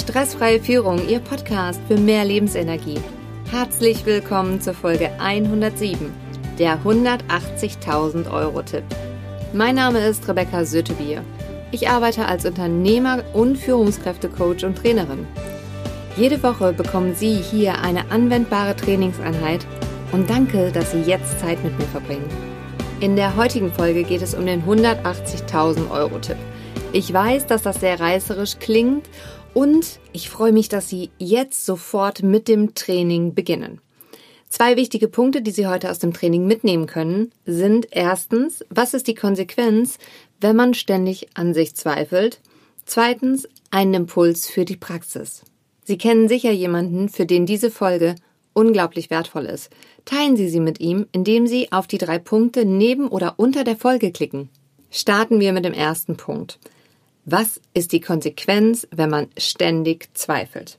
Stressfreie Führung, Ihr Podcast für mehr Lebensenergie. Herzlich willkommen zur Folge 107, der 180.000 Euro Tipp. Mein Name ist Rebecca Sötebier. Ich arbeite als Unternehmer und Führungskräftecoach und Trainerin. Jede Woche bekommen Sie hier eine anwendbare Trainingseinheit und danke, dass Sie jetzt Zeit mit mir verbringen. In der heutigen Folge geht es um den 180.000 Euro Tipp. Ich weiß, dass das sehr reißerisch klingt und ich freue mich, dass Sie jetzt sofort mit dem Training beginnen. Zwei wichtige Punkte, die Sie heute aus dem Training mitnehmen können, sind erstens, was ist die Konsequenz, wenn man ständig an sich zweifelt? Zweitens, einen Impuls für die Praxis. Sie kennen sicher jemanden, für den diese Folge unglaublich wertvoll ist. Teilen Sie sie mit ihm, indem Sie auf die drei Punkte neben oder unter der Folge klicken. Starten wir mit dem ersten Punkt. Was ist die Konsequenz, wenn man ständig zweifelt?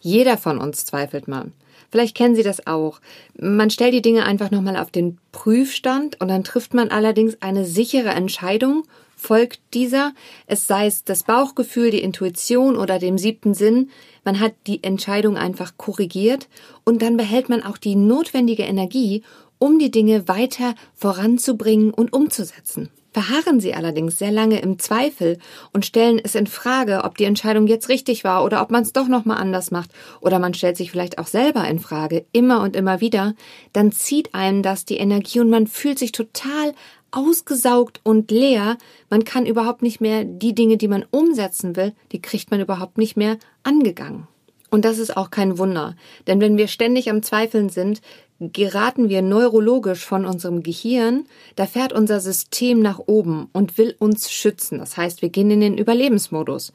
Jeder von uns zweifelt mal. Vielleicht kennen Sie das auch. Man stellt die Dinge einfach nochmal auf den Prüfstand und dann trifft man allerdings eine sichere Entscheidung, folgt dieser, es sei es das Bauchgefühl, die Intuition oder dem siebten Sinn, man hat die Entscheidung einfach korrigiert und dann behält man auch die notwendige Energie, um die Dinge weiter voranzubringen und umzusetzen. Verharren Sie allerdings sehr lange im Zweifel und stellen es in Frage, ob die Entscheidung jetzt richtig war oder ob man es doch nochmal anders macht oder man stellt sich vielleicht auch selber in Frage, immer und immer wieder, dann zieht einem das die Energie und man fühlt sich total ausgesaugt und leer. Man kann überhaupt nicht mehr die Dinge, die man umsetzen will, die kriegt man überhaupt nicht mehr angegangen. Und das ist auch kein Wunder, denn wenn wir ständig am Zweifeln sind, geraten wir neurologisch von unserem Gehirn, da fährt unser System nach oben und will uns schützen. Das heißt, wir gehen in den Überlebensmodus.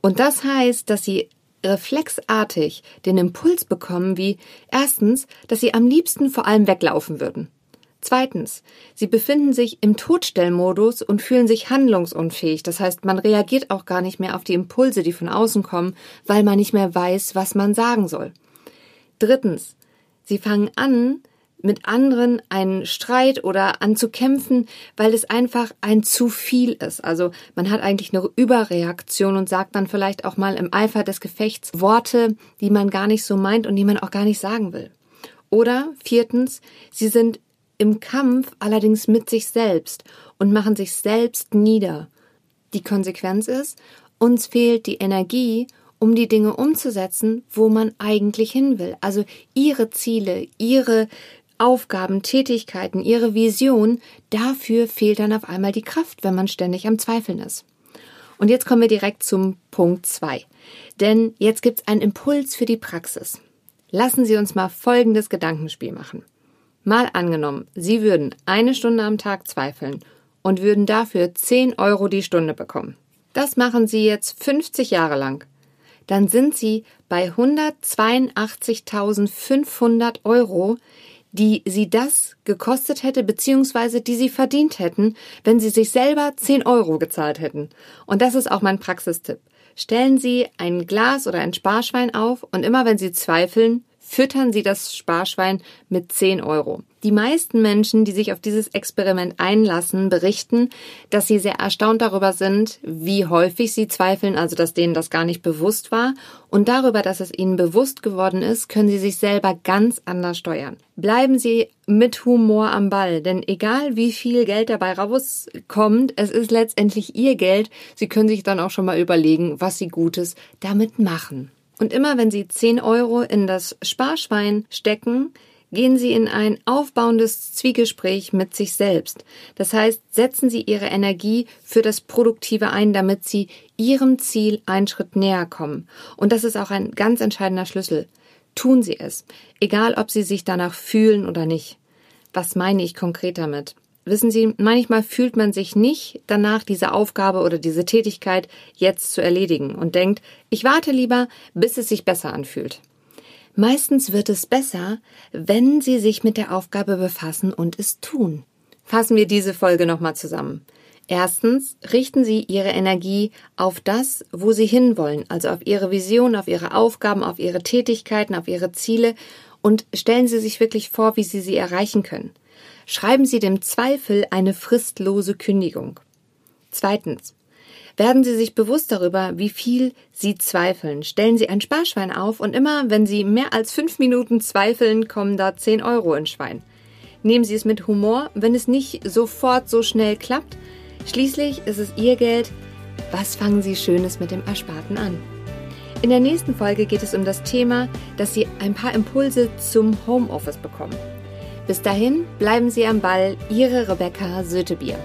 Und das heißt, dass sie reflexartig den Impuls bekommen, wie erstens, dass sie am liebsten vor allem weglaufen würden. Zweitens, sie befinden sich im Todstellmodus und fühlen sich handlungsunfähig. Das heißt, man reagiert auch gar nicht mehr auf die Impulse, die von außen kommen, weil man nicht mehr weiß, was man sagen soll. Drittens, sie fangen an, mit anderen einen Streit oder an zu kämpfen, weil es einfach ein zu viel ist. Also man hat eigentlich eine Überreaktion und sagt dann vielleicht auch mal im Eifer des Gefechts Worte, die man gar nicht so meint und die man auch gar nicht sagen will. Oder viertens, sie sind im Kampf allerdings mit sich selbst und machen sich selbst nieder. Die Konsequenz ist, uns fehlt die Energie, um die Dinge umzusetzen, wo man eigentlich hin will. Also ihre Ziele, ihre Aufgaben, Tätigkeiten, ihre Vision, dafür fehlt dann auf einmal die Kraft, wenn man ständig am Zweifeln ist. Und jetzt kommen wir direkt zum Punkt zwei, Denn jetzt gibt's einen Impuls für die Praxis. Lassen Sie uns mal folgendes Gedankenspiel machen. Mal angenommen, Sie würden eine Stunde am Tag zweifeln und würden dafür 10 Euro die Stunde bekommen. Das machen Sie jetzt 50 Jahre lang. Dann sind Sie bei 182.500 Euro, die Sie das gekostet hätte, beziehungsweise die Sie verdient hätten, wenn Sie sich selber 10 Euro gezahlt hätten. Und das ist auch mein Praxistipp. Stellen Sie ein Glas oder ein Sparschwein auf und immer wenn Sie zweifeln, füttern Sie das Sparschwein mit 10 Euro. Die meisten Menschen, die sich auf dieses Experiment einlassen, berichten, dass sie sehr erstaunt darüber sind, wie häufig sie zweifeln, also dass denen das gar nicht bewusst war. Und darüber, dass es ihnen bewusst geworden ist, können sie sich selber ganz anders steuern. Bleiben Sie mit Humor am Ball, denn egal wie viel Geld dabei rauskommt, es ist letztendlich Ihr Geld. Sie können sich dann auch schon mal überlegen, was Sie Gutes damit machen. Und immer wenn Sie 10 Euro in das Sparschwein stecken, gehen Sie in ein aufbauendes Zwiegespräch mit sich selbst. Das heißt, setzen Sie Ihre Energie für das Produktive ein, damit Sie Ihrem Ziel einen Schritt näher kommen. Und das ist auch ein ganz entscheidender Schlüssel. Tun Sie es, egal ob Sie sich danach fühlen oder nicht. Was meine ich konkret damit? Wissen Sie, manchmal fühlt man sich nicht danach, diese Aufgabe oder diese Tätigkeit jetzt zu erledigen und denkt, ich warte lieber, bis es sich besser anfühlt. Meistens wird es besser, wenn Sie sich mit der Aufgabe befassen und es tun. Fassen wir diese Folge nochmal zusammen. Erstens, richten Sie Ihre Energie auf das, wo Sie hinwollen, also auf Ihre Vision, auf Ihre Aufgaben, auf Ihre Tätigkeiten, auf Ihre Ziele und stellen Sie sich wirklich vor, wie Sie sie erreichen können schreiben Sie dem Zweifel eine fristlose Kündigung. Zweitens. Werden Sie sich bewusst darüber, wie viel Sie zweifeln. Stellen Sie ein Sparschwein auf und immer, wenn Sie mehr als fünf Minuten zweifeln, kommen da 10 Euro ins Schwein. Nehmen Sie es mit Humor, wenn es nicht sofort so schnell klappt. Schließlich ist es Ihr Geld. Was fangen Sie Schönes mit dem Ersparten an? In der nächsten Folge geht es um das Thema, dass Sie ein paar Impulse zum Homeoffice bekommen. Bis dahin bleiben Sie am Ball, Ihre Rebecca Sötebier.